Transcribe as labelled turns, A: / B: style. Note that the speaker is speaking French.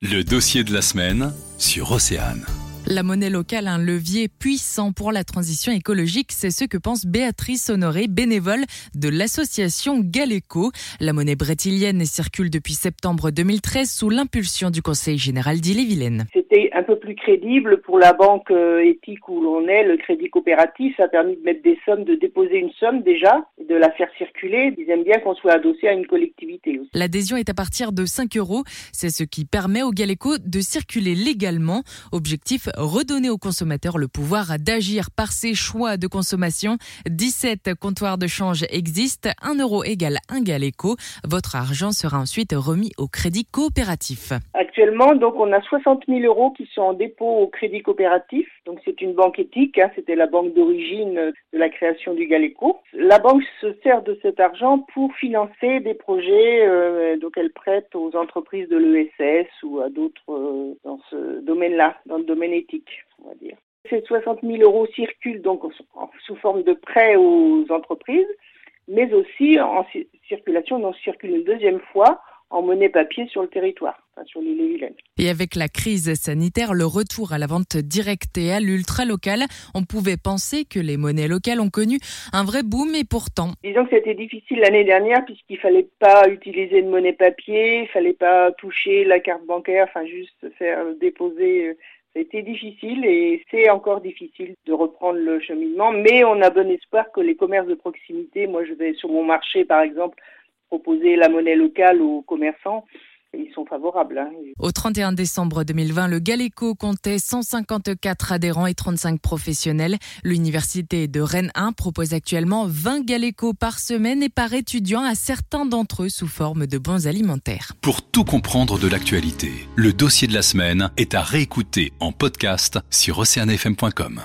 A: Le dossier de la semaine sur Océane.
B: La monnaie locale, un levier puissant pour la transition écologique, c'est ce que pense Béatrice Honoré, bénévole de l'association Galeco. La monnaie brétilienne circule depuis septembre 2013 sous l'impulsion du Conseil général d'Ille-et-Vilaine.
C: C'était un peu plus crédible pour la banque euh, éthique où l'on est, le crédit coopératif. Ça a permis de mettre des sommes, de déposer une somme déjà, de la faire circuler. Ils aiment bien qu'on soit adossé à une collectivité.
B: L'adhésion est à partir de 5 euros. C'est ce qui permet au Galeco de circuler légalement. Objectif redonner aux consommateurs le pouvoir d'agir par ses choix de consommation. 17 comptoirs de change existent. 1 euro égale 1 Galeco. Votre argent sera ensuite remis au crédit coopératif.
C: Actuellement, donc, on a 60 000 euros qui sont en dépôt au crédit coopératif. Donc, c'est une banque éthique. Hein. C'était la banque d'origine de la création du Galeco. La banque se sert de cet argent pour financer des projets. Euh, donc, elle prête aux entreprises de l'ESS ou à d'autres euh, dans ce domaine-là, dans le domaine éthique on va dire. Ces 60 000 euros circulent donc sous forme de prêts aux entreprises, mais aussi en circulation, donc circulent une deuxième fois en monnaie papier sur le territoire, sur l'île et Vilaine.
B: Et avec la crise sanitaire, le retour à la vente directe et à l'ultra local, on pouvait penser que les monnaies locales ont connu un vrai boom et pourtant.
C: Disons que c'était difficile l'année dernière puisqu'il fallait pas utiliser de monnaie papier, il fallait pas toucher la carte bancaire, enfin juste faire déposer c'était difficile et c'est encore difficile de reprendre le cheminement, mais on a bon espoir que les commerces de proximité, moi je vais sur mon marché par exemple proposer la monnaie locale aux commerçants, ils sont favorables. Hein.
B: Au 31 décembre 2020, le Galeco comptait 154 adhérents et 35 professionnels. L'université de Rennes 1 propose actuellement 20 Galeco par semaine et par étudiant à certains d'entre eux sous forme de bons alimentaires.
A: Pour tout comprendre de l'actualité, le dossier de la semaine est à réécouter en podcast sur oceanfm.com.